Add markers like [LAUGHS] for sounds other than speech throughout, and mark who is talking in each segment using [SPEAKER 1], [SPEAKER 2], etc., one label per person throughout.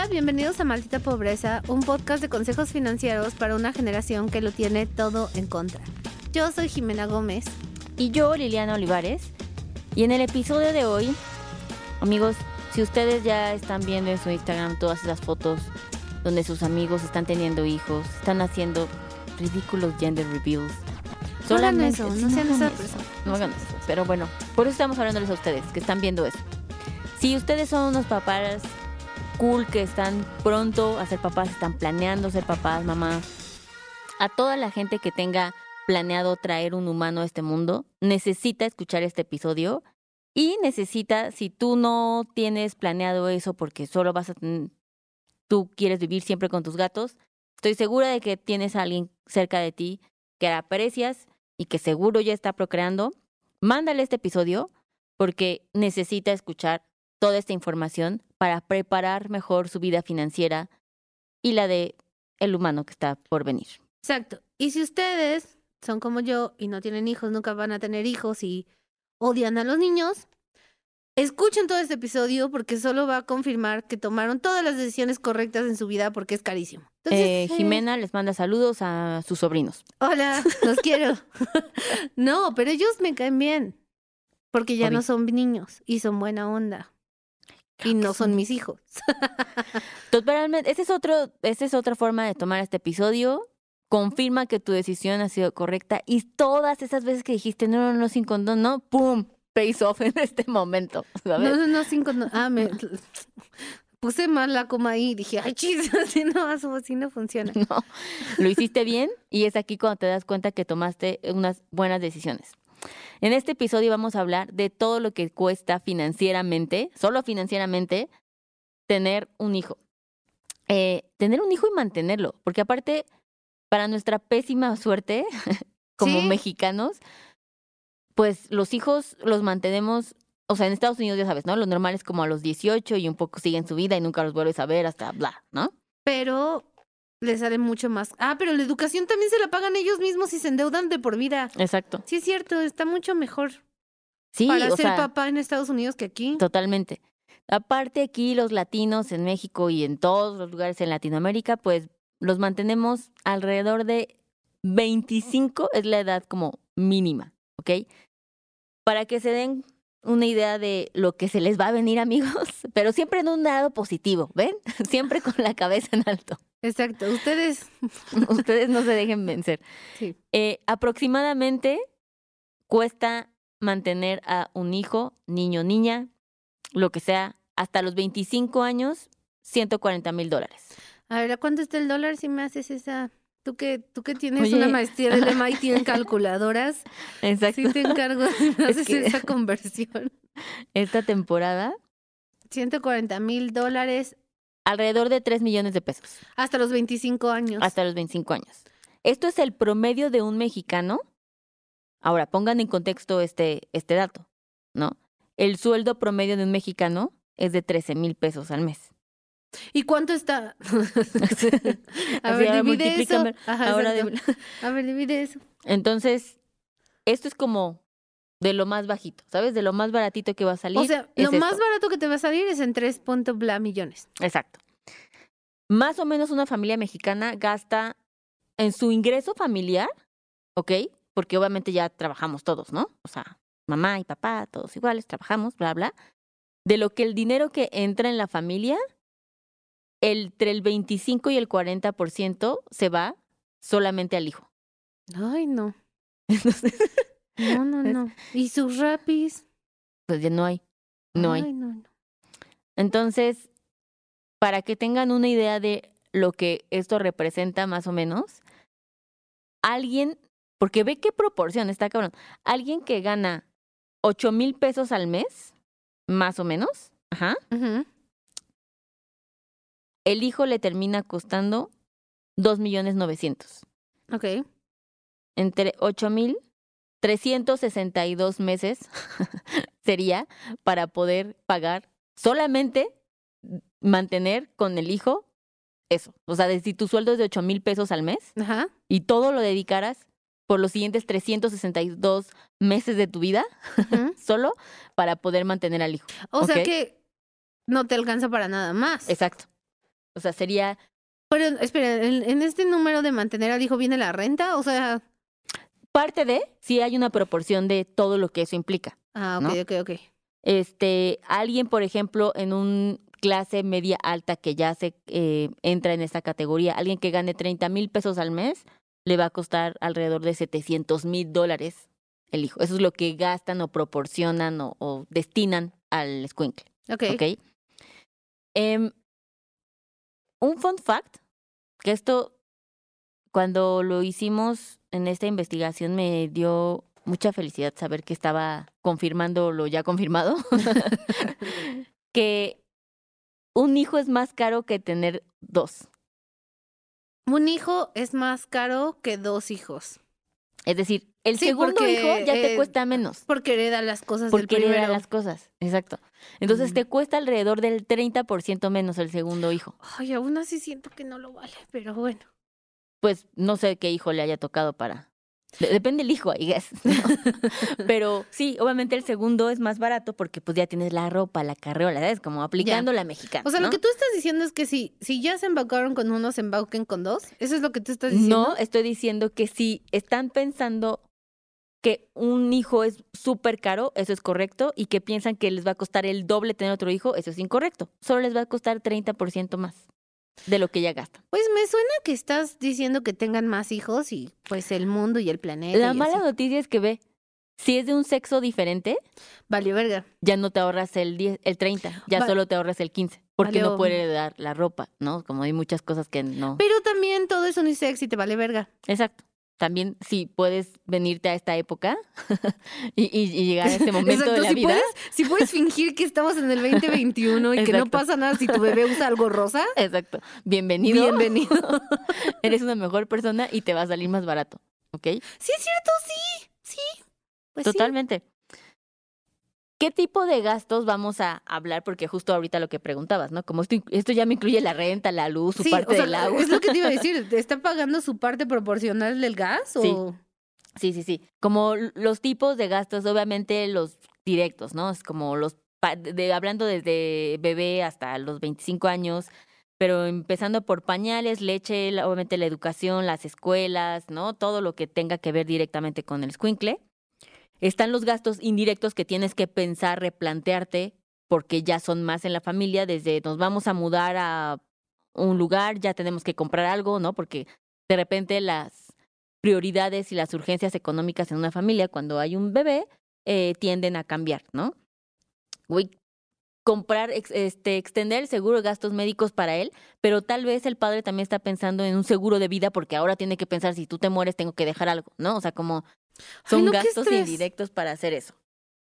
[SPEAKER 1] Hola, bienvenidos a Maldita Pobreza, un podcast de consejos financieros para una generación que lo tiene todo en contra. Yo soy Jimena Gómez.
[SPEAKER 2] Y yo, Liliana Olivares. Y en el episodio de hoy, amigos, si ustedes ya están viendo en su Instagram todas esas fotos donde sus amigos están teniendo hijos, están haciendo ridículos gender reveals.
[SPEAKER 1] No hagan eso, no sean persona.
[SPEAKER 2] No hagan eso. Pero bueno, por eso estamos hablándoles a ustedes, que están viendo eso. Si ustedes son unos papás cool que están pronto a ser papás, están planeando ser papás, mamás, a toda la gente que tenga planeado traer un humano a este mundo, necesita escuchar este episodio y necesita, si tú no tienes planeado eso porque solo vas a, tú quieres vivir siempre con tus gatos, estoy segura de que tienes a alguien cerca de ti que aprecias y que seguro ya está procreando, mándale este episodio porque necesita escuchar toda esta información para preparar mejor su vida financiera y la de el humano que está por venir.
[SPEAKER 1] Exacto. Y si ustedes son como yo y no tienen hijos, nunca van a tener hijos y odian a los niños, escuchen todo este episodio porque solo va a confirmar que tomaron todas las decisiones correctas en su vida porque es carísimo. Entonces,
[SPEAKER 2] Eh,
[SPEAKER 1] eh,
[SPEAKER 2] Jimena les manda saludos a sus sobrinos.
[SPEAKER 1] Hola, los [LAUGHS] quiero. no, pero ellos me caen bien. Porque ya
[SPEAKER 2] Obvio.
[SPEAKER 1] no son niños y son buena onda. Y no son mis hijos. [LAUGHS]
[SPEAKER 2] Totalmente, esa es, otro, esa es otra forma de tomar este episodio. Confirma que tu decisión ha sido correcta y todas esas veces que dijiste no, no, no, sin condón, no, ¡pum! Pays off en este momento, ¿sabes?
[SPEAKER 1] No, no, no, cinco, no. Ah, me [LAUGHS] puse mal la coma ahí y dije, ay, chis, [LAUGHS] así no, así no funciona.
[SPEAKER 2] No, lo hiciste bien y es aquí cuando te das cuenta que tomaste unas buenas decisiones. En este episodio vamos a hablar de todo lo que cuesta financieramente, solo financieramente, tener un hijo. Eh, tener un hijo y mantenerlo, porque aparte, para nuestra pésima suerte [LAUGHS] como
[SPEAKER 1] Sí.
[SPEAKER 2] mexicanos, pues los hijos los mantenemos, o sea, en Estados Unidos ya sabes, ¿no? Lo normal es como a los 18 y un poco siguen su vida y nunca los vuelves a ver hasta bla, ¿no?
[SPEAKER 1] Pero les sale mucho más. Ah, pero la educación también se la pagan ellos mismos y se endeudan de por vida.
[SPEAKER 2] Exacto.
[SPEAKER 1] Sí, es cierto, está mucho mejor
[SPEAKER 2] Sí,
[SPEAKER 1] para
[SPEAKER 2] o
[SPEAKER 1] ser
[SPEAKER 2] sea,
[SPEAKER 1] papá en Estados Unidos que aquí.
[SPEAKER 2] Totalmente. Aparte aquí los latinos en México y en todos los lugares en Latinoamérica, pues los mantenemos alrededor de 25, es la edad como mínima, ¿ok? Para que se den una idea de lo que se les va a venir, amigos, [LAUGHS] pero siempre en un lado positivo, ¿ven? [LAUGHS] Siempre con la cabeza en alto.
[SPEAKER 1] Exacto, ustedes. [LAUGHS]
[SPEAKER 2] Ustedes no se dejen vencer.
[SPEAKER 1] Sí.
[SPEAKER 2] Eh, aproximadamente cuesta mantener a un hijo, niño, niña, lo que sea, hasta los 25 años, 140 mil dólares.
[SPEAKER 1] A ver, ¿a cuánto está el dólar si me haces esa? Tú que, tú que tienes
[SPEAKER 2] Oye.
[SPEAKER 1] una maestría del MIT [LAUGHS] en calculadoras,
[SPEAKER 2] Exacto.
[SPEAKER 1] sí te encargo [LAUGHS] me
[SPEAKER 2] Es
[SPEAKER 1] haces
[SPEAKER 2] que-
[SPEAKER 1] esa conversión.
[SPEAKER 2] Esta temporada,
[SPEAKER 1] 140 mil dólares
[SPEAKER 2] alrededor de 3 millones de pesos,
[SPEAKER 1] hasta los 25 años.
[SPEAKER 2] hasta los 25 años. Esto es el promedio de un mexicano. Ahora, pongan en contexto este, este dato, ¿no? El sueldo promedio de un mexicano es de 13 mil pesos al mes.
[SPEAKER 1] ¿Y cuánto está? [LAUGHS] a ver,
[SPEAKER 2] ahora
[SPEAKER 1] divide eso. Ajá,
[SPEAKER 2] Ahora
[SPEAKER 1] exacto. A ver, divide eso.
[SPEAKER 2] Entonces, esto es como de lo más bajito, ¿sabes? De lo más baratito que va a salir.
[SPEAKER 1] O sea,
[SPEAKER 2] es
[SPEAKER 1] lo más
[SPEAKER 2] esto.
[SPEAKER 1] barato que te va a salir es en 3 punto bla millones.
[SPEAKER 2] Exacto. Más o menos una familia mexicana gasta en su ingreso familiar, ¿ok? Porque obviamente ya trabajamos todos, ¿no? O sea, mamá y papá, todos iguales, trabajamos, bla, bla. De lo que el dinero que entra en la familia, entre el 25 y el 40% se va solamente al hijo.
[SPEAKER 1] Ay, no. [LAUGHS]
[SPEAKER 2] Entonces,
[SPEAKER 1] No, no, no. ¿Y sus rapis?
[SPEAKER 2] pues ya no hay. No hay.
[SPEAKER 1] Ay, no, no.
[SPEAKER 2] Entonces, para que tengan una idea de lo que esto representa más o menos, alguien, porque ve qué proporción está cabrón, alguien que gana 8 mil pesos al mes, más o menos, ajá, el hijo le termina costando 2 millones 900.
[SPEAKER 1] Ok.
[SPEAKER 2] Entre 8 mil 362 meses [LAUGHS] sería para poder pagar solamente mantener con el hijo eso. O sea, si tu sueldo es de 8 mil pesos al mes
[SPEAKER 1] Ajá.
[SPEAKER 2] y todo lo dedicaras por los siguientes 362 meses de tu vida [LAUGHS] solo para poder mantener al hijo.
[SPEAKER 1] O sea que no te alcanza para nada más.
[SPEAKER 2] Exacto. O sea, sería
[SPEAKER 1] Pero espera, en, en este número de mantener al hijo viene la renta, o sea,
[SPEAKER 2] parte de si hay una proporción de todo lo que eso implica.
[SPEAKER 1] ah, ok,
[SPEAKER 2] ¿No?
[SPEAKER 1] ok, ok.
[SPEAKER 2] Este, alguien, por ejemplo, en un clase media alta que ya se eh, entra en esta categoría, alguien que gane 30 mil pesos al mes, le va a costar alrededor de 700 mil dólares el hijo. Eso es lo que gastan o proporcionan o, o destinan al escuincle.
[SPEAKER 1] Ok.
[SPEAKER 2] ¿Ok? Em, un fun fact, que esto, cuando lo hicimos en esta investigación, me dio mucha felicidad saber que estaba confirmando lo ya confirmado, [LAUGHS] [LAUGHS] que un hijo es más caro que tener dos.
[SPEAKER 1] Un hijo es más caro que dos hijos.
[SPEAKER 2] Es decir, el
[SPEAKER 1] Sí,
[SPEAKER 2] segundo
[SPEAKER 1] porque,
[SPEAKER 2] hijo ya te cuesta menos.
[SPEAKER 1] Porque hereda las cosas
[SPEAKER 2] Porque
[SPEAKER 1] del
[SPEAKER 2] hereda las cosas. Exacto. Entonces
[SPEAKER 1] Mm.
[SPEAKER 2] te cuesta alrededor del 30% menos el segundo hijo.
[SPEAKER 1] Ay, aún así siento que no lo vale, pero bueno.
[SPEAKER 2] Pues no sé qué hijo le haya tocado para. de- depende del hijo, I guess. [LAUGHS] ¿no? Pero sí, obviamente el segundo es más barato porque pues ya tienes la ropa, la carreola, ¿sabes? Como aplicando la mexicana.
[SPEAKER 1] O sea,
[SPEAKER 2] ¿no?
[SPEAKER 1] lo que tú estás diciendo es que si, si ya se embaucaron con uno, se embauquen con dos. ¿Eso es lo que tú estás diciendo?
[SPEAKER 2] No, estoy diciendo que si están pensando que un hijo es súper caro, eso es correcto, y que piensan que les va a costar el doble tener otro hijo, eso es incorrecto. Solo les va a costar 30% más de lo que ya gastan.
[SPEAKER 1] Pues me suena que estás diciendo que tengan más hijos y pues el mundo y el planeta.
[SPEAKER 2] La
[SPEAKER 1] y
[SPEAKER 2] mala
[SPEAKER 1] así.
[SPEAKER 2] noticia es que ve, si es de un sexo diferente,
[SPEAKER 1] Valió verga.
[SPEAKER 2] ya no te ahorras el 10, el 30, ya
[SPEAKER 1] Va-
[SPEAKER 2] solo te ahorras el 15, porque
[SPEAKER 1] Valió.
[SPEAKER 2] no puede dar la ropa, ¿no? Como hay muchas cosas que no.
[SPEAKER 1] Pero también todo es unisex y te vale verga.
[SPEAKER 2] Exacto. También si puedes venirte a esta época [LAUGHS] y, y- y llegar a este [LAUGHS] momento
[SPEAKER 1] Exacto,
[SPEAKER 2] de la
[SPEAKER 1] si
[SPEAKER 2] vida.
[SPEAKER 1] Puedes, [LAUGHS] si puedes fingir que estamos en el 2021 y que no pasa nada si tu bebé usa algo rosa,
[SPEAKER 2] Exacto. Bienvenido.
[SPEAKER 1] bienvenido.
[SPEAKER 2] Eres una mejor persona y te va a salir más barato. ¿Ok?
[SPEAKER 1] Sí, es cierto, sí. Sí. Pues sí.
[SPEAKER 2] ¿Qué tipo de gastos vamos a hablar? Porque justo ahorita lo que preguntabas, ¿no? Como esto, esto ya me incluye la renta, la luz, su
[SPEAKER 1] Sí,
[SPEAKER 2] parte
[SPEAKER 1] o sea,
[SPEAKER 2] del agua.
[SPEAKER 1] Es lo que te iba a decir. ¿Te [LAUGHS] está pagando su parte proporcional del gas? O...
[SPEAKER 2] Sí. Sí, sí, sí. Como los tipos de gastos, obviamente los directos, ¿no? Es como los, de, hablando desde bebé hasta los 25 años, pero empezando por pañales, leche, obviamente la educación, las escuelas, ¿no? Todo lo que tenga que ver directamente con el squinkle. Están los gastos indirectos que tienes que pensar, replantearte, porque ya son más en la familia, desde nos vamos a mudar a un lugar, ya tenemos que comprar algo, ¿no? Porque de repente las prioridades y las urgencias económicas en una familia cuando hay un bebé eh, tienden a cambiar, ¿no? Comprar, este, extender el seguro de gastos médicos para él, pero tal vez el padre también está pensando en un seguro de vida porque ahora tiene que pensar si tú te mueres tengo que dejar algo, ¿no? O sea, como son
[SPEAKER 1] no,
[SPEAKER 2] gastos indirectos para hacer eso.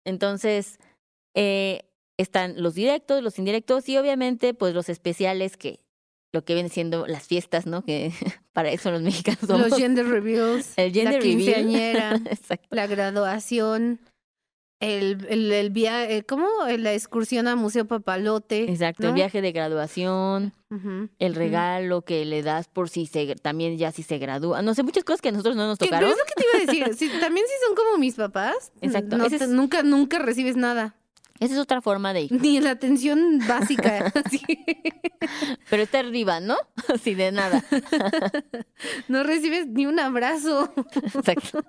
[SPEAKER 2] Entonces, eh, están los directos, los indirectos y obviamente pues los especiales que lo que vienen siendo las fiestas, ¿no? Que [LAUGHS] para eso los mexicanos somos.
[SPEAKER 1] Los gender
[SPEAKER 2] El gender
[SPEAKER 1] la quinceañera, [LAUGHS] la graduación, el, el, el viaje, ¿cómo? La excursión a Museo Papalote.
[SPEAKER 2] Exacto, el viaje de graduación, el regalo que le das por si se también ya si se gradúa, no sé, muchas cosas que a nosotros no nos tocaron.
[SPEAKER 1] Pero es lo que te iba a decir. si- [LAUGHS] también si son como mis papás,
[SPEAKER 2] Exacto,
[SPEAKER 1] no
[SPEAKER 2] es-
[SPEAKER 1] nunca, nunca recibes nada.
[SPEAKER 2] Esa es otra forma de ir.
[SPEAKER 1] Ni la atención básica. [LAUGHS]
[SPEAKER 2] Pero está arriba, ¿no? [LAUGHS] Así de nada.
[SPEAKER 1] No recibes ni un abrazo.
[SPEAKER 2] Exacto.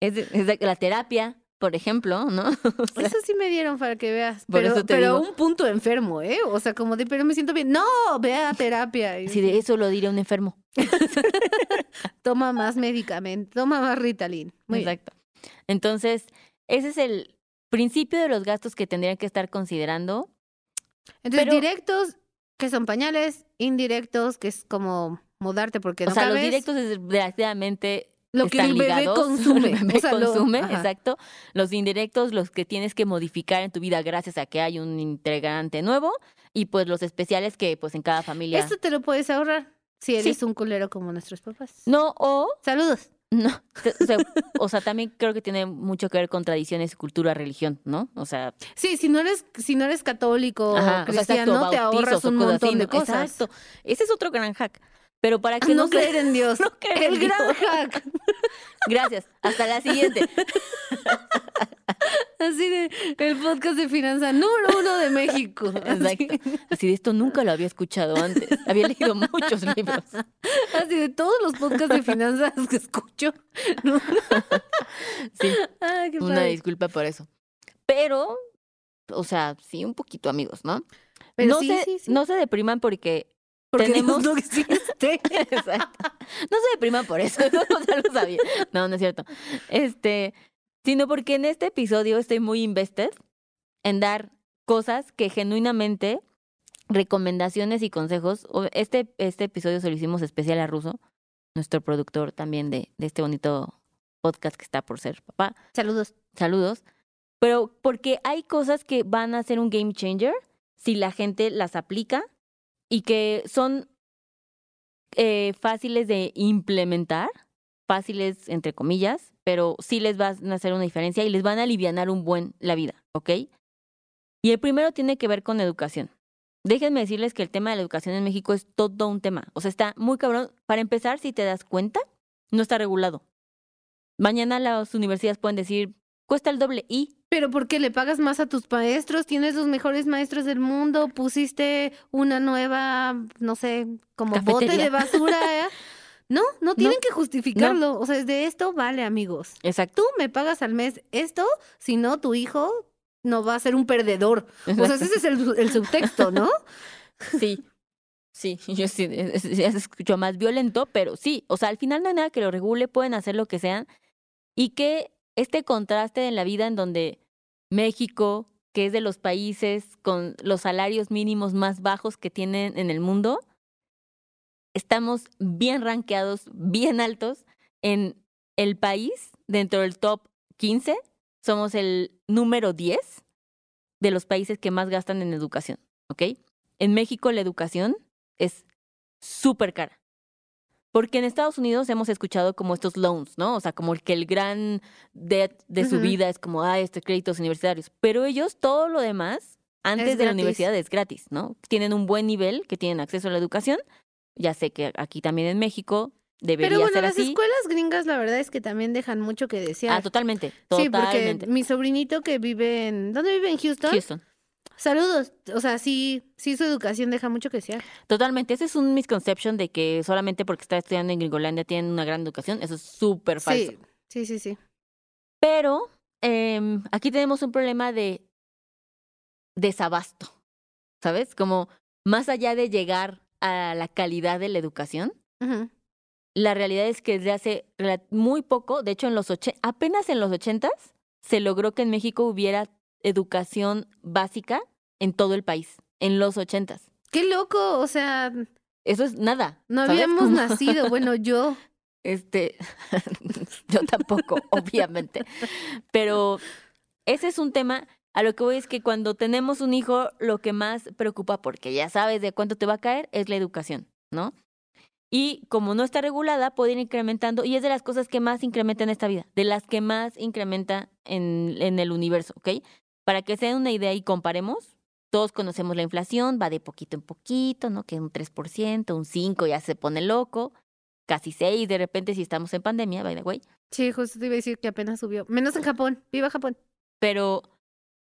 [SPEAKER 2] Es, es la terapia, por ejemplo, ¿no? [LAUGHS] O sea,
[SPEAKER 1] Eso sí me dieron para que veas. Pero,
[SPEAKER 2] digo.
[SPEAKER 1] un punto enfermo, ¿eh? O sea, como de, pero me siento bien. No, ve a terapia. Y
[SPEAKER 2] así de eso lo diría un enfermo. [LAUGHS]
[SPEAKER 1] Toma más medicamento, toma más Ritalin. Muy bien.
[SPEAKER 2] Exacto. Entonces, ese es el principio de los gastos que tendrían que estar considerando.
[SPEAKER 1] Entonces,
[SPEAKER 2] Pero-
[SPEAKER 1] directos, que son pañales, indirectos, que es como mudarte porque no
[SPEAKER 2] o sea, los directos desgraciadamente
[SPEAKER 1] lo que el bebé
[SPEAKER 2] ligados, [LAUGHS]
[SPEAKER 1] consume.
[SPEAKER 2] el bebé
[SPEAKER 1] O sea, lo-
[SPEAKER 2] consume, exacto. Los indirectos, los que tienes que modificar en tu vida gracias a que hay un integrante nuevo. Y pues los especiales que pues en cada familia.
[SPEAKER 1] Esto te lo puedes ahorrar si eres un culero como nuestros papás.
[SPEAKER 2] No, o
[SPEAKER 1] Saludos.
[SPEAKER 2] no. O sea, o sea, también creo que tiene mucho que ver con tradiciones, cultura, religión, ¿no? O sea,
[SPEAKER 1] Sí, si no eres, si no eres católico
[SPEAKER 2] ajá,
[SPEAKER 1] o
[SPEAKER 2] o sea,
[SPEAKER 1] cristiano,
[SPEAKER 2] exacto,
[SPEAKER 1] te ahorras un montón
[SPEAKER 2] así,
[SPEAKER 1] de cosas.
[SPEAKER 2] Exacto. Ese es otro gran hack. Pero para que
[SPEAKER 1] no,
[SPEAKER 2] no, se-
[SPEAKER 1] creer en Dios. [LAUGHS]
[SPEAKER 2] no creer en
[SPEAKER 1] el gran
[SPEAKER 2] Dios.
[SPEAKER 1] hack. [LAUGHS]
[SPEAKER 2] Gracias. Hasta la siguiente. [LAUGHS]
[SPEAKER 1] Así de el podcast de finanzas número uno de México. Así,
[SPEAKER 2] Exacto. Así de esto nunca lo había escuchado antes. Había leído muchos libros.
[SPEAKER 1] así de todos los podcasts de finanzas que escucho. ¿no?
[SPEAKER 2] Sí,
[SPEAKER 1] Ay, qué
[SPEAKER 2] una
[SPEAKER 1] padre.
[SPEAKER 2] disculpa por eso. Pero, o sea, sí, un poquito amigos, ¿no?
[SPEAKER 1] Pero
[SPEAKER 2] no,
[SPEAKER 1] sí,
[SPEAKER 2] se,
[SPEAKER 1] sí, sí.
[SPEAKER 2] no se depriman porque
[SPEAKER 1] Porque
[SPEAKER 2] tenemos-
[SPEAKER 1] no existe. [LAUGHS]
[SPEAKER 2] Exacto. No se depriman por eso, [LAUGHS] eso ya lo sabía. No, no es cierto. Este, sino porque en este episodio estoy muy invested en dar cosas que genuinamente, recomendaciones y consejos. Este, este episodio se lo hicimos especial a Ruso, nuestro productor también de, de este bonito podcast que está por ser papá.
[SPEAKER 1] Saludos.
[SPEAKER 2] Saludos. Pero porque hay cosas que van a ser un game changer si la gente las aplica y que son eh, fáciles de implementar, fáciles entre comillas, pero sí les van a hacer una diferencia y les van a alivianar un buen la vida, ¿ok? Y el primero tiene que ver con educación. Déjenme decirles que el tema de la educación en México es todo un tema. O sea, está muy cabrón. Para empezar, si te das cuenta, no está regulado. Mañana las universidades pueden decir, cuesta el doble y
[SPEAKER 1] Pero ¿por qué le pagas más a tus maestros? Tienes los mejores maestros del mundo. Pusiste una nueva, no sé, como bote de basura. [LAUGHS] ¿eh? No, no tienen que justificarlo. O sea, es de esto vale, amigos.
[SPEAKER 2] Exacto.
[SPEAKER 1] Tú me pagas al mes esto, si no, tu hijo no va a ser un perdedor. O sea, ese es el, el subtexto, ¿no? [LAUGHS]
[SPEAKER 2] Sí. Sí, [LAUGHS] yo sí, es- es- ya se escuchó más violento, pero sí, o sea, al final no hay nada que lo regule, pueden hacer lo que sean y que este contraste en la vida en donde México, que es de los países con los salarios mínimos más bajos que tienen en el mundo, estamos bien rankeados, bien altos en el país, dentro del top 15, somos el número 10 de los países que más gastan en educación. En México la educación es súper cara. Porque en Estados Unidos hemos escuchado como estos loans, ¿no? O sea, como el que el gran debt de su vida es como, ah, estos créditos universitarios. Pero ellos, todo lo demás, antes
[SPEAKER 1] Es
[SPEAKER 2] de la universidad es gratis, ¿no? Tienen un buen nivel, que tienen acceso a la educación. Ya sé que aquí también en México debería
[SPEAKER 1] Pero bueno,
[SPEAKER 2] ser
[SPEAKER 1] las escuelas gringas la verdad es que también dejan mucho que desear.
[SPEAKER 2] Ah, totalmente,
[SPEAKER 1] Sí, porque
[SPEAKER 2] totalmente.
[SPEAKER 1] mi sobrinito que vive en... ¿Dónde vive? ¿En Houston?
[SPEAKER 2] Houston.
[SPEAKER 1] Saludos. O sea, sí, sí su educación deja mucho que desear.
[SPEAKER 2] Totalmente. Ese es un misconception de que solamente porque está estudiando en Gringolandia tienen una gran educación. Eso es súper falso.
[SPEAKER 1] Sí, sí, sí, sí.
[SPEAKER 2] Pero em, aquí tenemos un problema de desabasto, ¿sabes? Como más allá de llegar a la calidad de la educación, la realidad es que desde hace muy poco, de hecho en los apenas en los ochentas, se logró que en México hubiera educación básica en todo el país, en los ochentas.
[SPEAKER 1] Qué loco, o sea,
[SPEAKER 2] Eso es nada.
[SPEAKER 1] no
[SPEAKER 2] ¿sabes?
[SPEAKER 1] habíamos nacido. Bueno, yo. [LAUGHS]
[SPEAKER 2] Este, [LAUGHS] yo tampoco, [LAUGHS] obviamente. Pero ese es un tema, a lo que voy es que cuando tenemos un hijo, lo que más preocupa, porque ya sabes de cuánto te va a caer, es la educación, ¿no? Y como no está regulada, puede ir incrementando, y es de las cosas que más incrementa en esta vida, de las que más incrementa en, en el universo, ¿ok? Para que se den una idea y comparemos, todos conocemos la inflación, va de poquito en poquito, ¿no? Que un 3%, un 5% ya se pone loco, casi 6% de repente si estamos en pandemia, by the way.
[SPEAKER 1] Sí, justo te iba a decir que apenas subió. Menos en Japón. Viva Japón.
[SPEAKER 2] Pero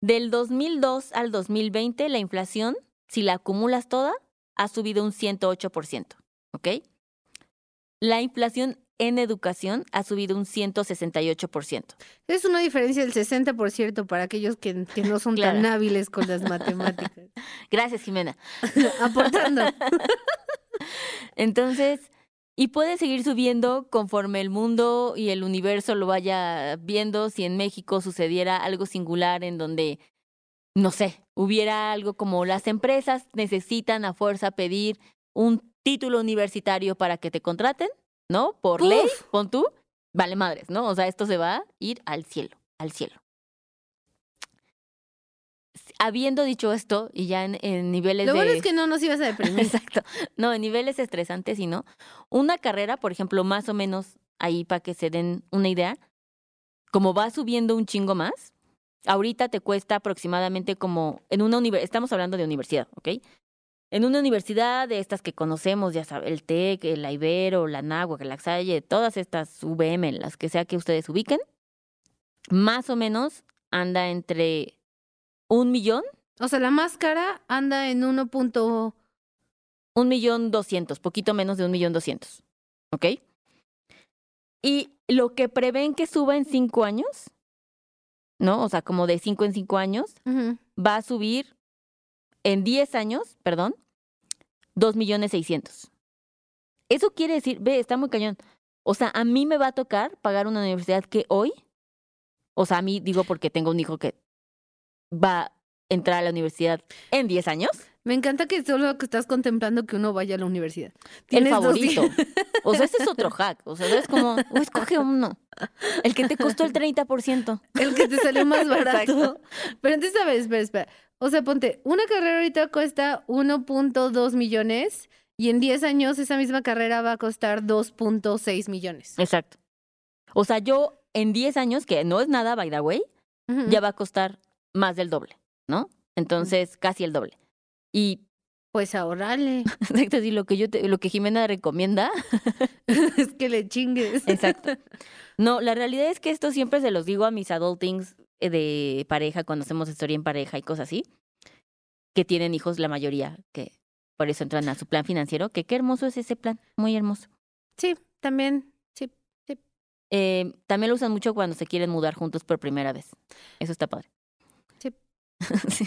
[SPEAKER 2] del 2002 al 2020, la inflación, si la acumulas toda, ha subido un 108%, ¿ok? La inflación en educación ha subido un 168%.
[SPEAKER 1] Es una diferencia del 60% para aquellos que, que no son tan hábiles con las [LAUGHS] matemáticas.
[SPEAKER 2] Gracias, Jimena. [LAUGHS]
[SPEAKER 1] Aportando. [LAUGHS]
[SPEAKER 2] Entonces, y puede seguir subiendo conforme el mundo y el universo lo vaya viendo. Si en México sucediera algo singular en donde, no sé, hubiera algo como las empresas necesitan a fuerza pedir un título universitario para que te contraten, ¿no? Por ley,
[SPEAKER 1] Uf.
[SPEAKER 2] pon tú, vale madres, ¿no? O sea, esto se va a ir al cielo, al cielo. Habiendo dicho esto, y ya en, en niveles
[SPEAKER 1] Lo
[SPEAKER 2] de...
[SPEAKER 1] bueno es que no nos ibas a deprimir. [LAUGHS]
[SPEAKER 2] Exacto. No, en niveles estresantes y no. Una carrera, por ejemplo, más o menos ahí para que se den una idea, como va subiendo un chingo más, ahorita te cuesta aproximadamente como en una universidad, estamos hablando de universidad, ¿ok? En una universidad de estas que conocemos, ya sabes, el TEC, el Ibero, la NAGUA, la Salle, todas estas VM, las que sea que ustedes ubiquen, más o menos anda entre un millón,
[SPEAKER 1] O sea, la más cara anda en 1. punto-
[SPEAKER 2] un millón doscientos, poquito menos de un millón doscientos. ¿Ok? Y lo que prevén que suba en cinco años, ¿no? O sea, como de cinco en cinco años, va a subir en 10 años, perdón, 2 millones 600. Eso quiere decir, ve, está muy cañón. O sea, a mí me va a tocar pagar una universidad que hoy, o sea, a mí digo porque tengo un hijo que va a entrar a la universidad en 10 años,
[SPEAKER 1] Me encanta que solo que estás contemplando que uno vaya a la universidad.
[SPEAKER 2] el favorito. O sea, ese es otro hack. O sea, es como, escoge uno. El que te costó el 30%.
[SPEAKER 1] El que te salió más barato.
[SPEAKER 2] Exacto.
[SPEAKER 1] Pero entonces, a ver, espera, espera. O sea, ponte, una carrera ahorita cuesta 1.2 millones y en 10 años esa misma carrera va a costar 2.6 millones.
[SPEAKER 2] Exacto. O sea, yo en 10 años, que no es nada, by the way, ya va a costar más del doble, ¿no? Entonces, casi el doble. Y
[SPEAKER 1] Pues ahorrale. [LAUGHS]
[SPEAKER 2] exacto, sí, lo que yo te- lo que Jimena recomienda, [LAUGHS]
[SPEAKER 1] es que le chingues.
[SPEAKER 2] exacto. [LAUGHS] No, la realidad es que esto siempre se los digo a mis adultings de pareja cuando hacemos historia en pareja y cosas así, que tienen hijos la mayoría, que por eso entran a su plan financiero, que qué hermoso es ese plan, muy hermoso.
[SPEAKER 1] Sí, también. Sí.
[SPEAKER 2] Eh, también lo usan mucho cuando se quieren mudar juntos por primera vez. Eso está padre.
[SPEAKER 1] Sí. [LAUGHS]
[SPEAKER 2] Sí.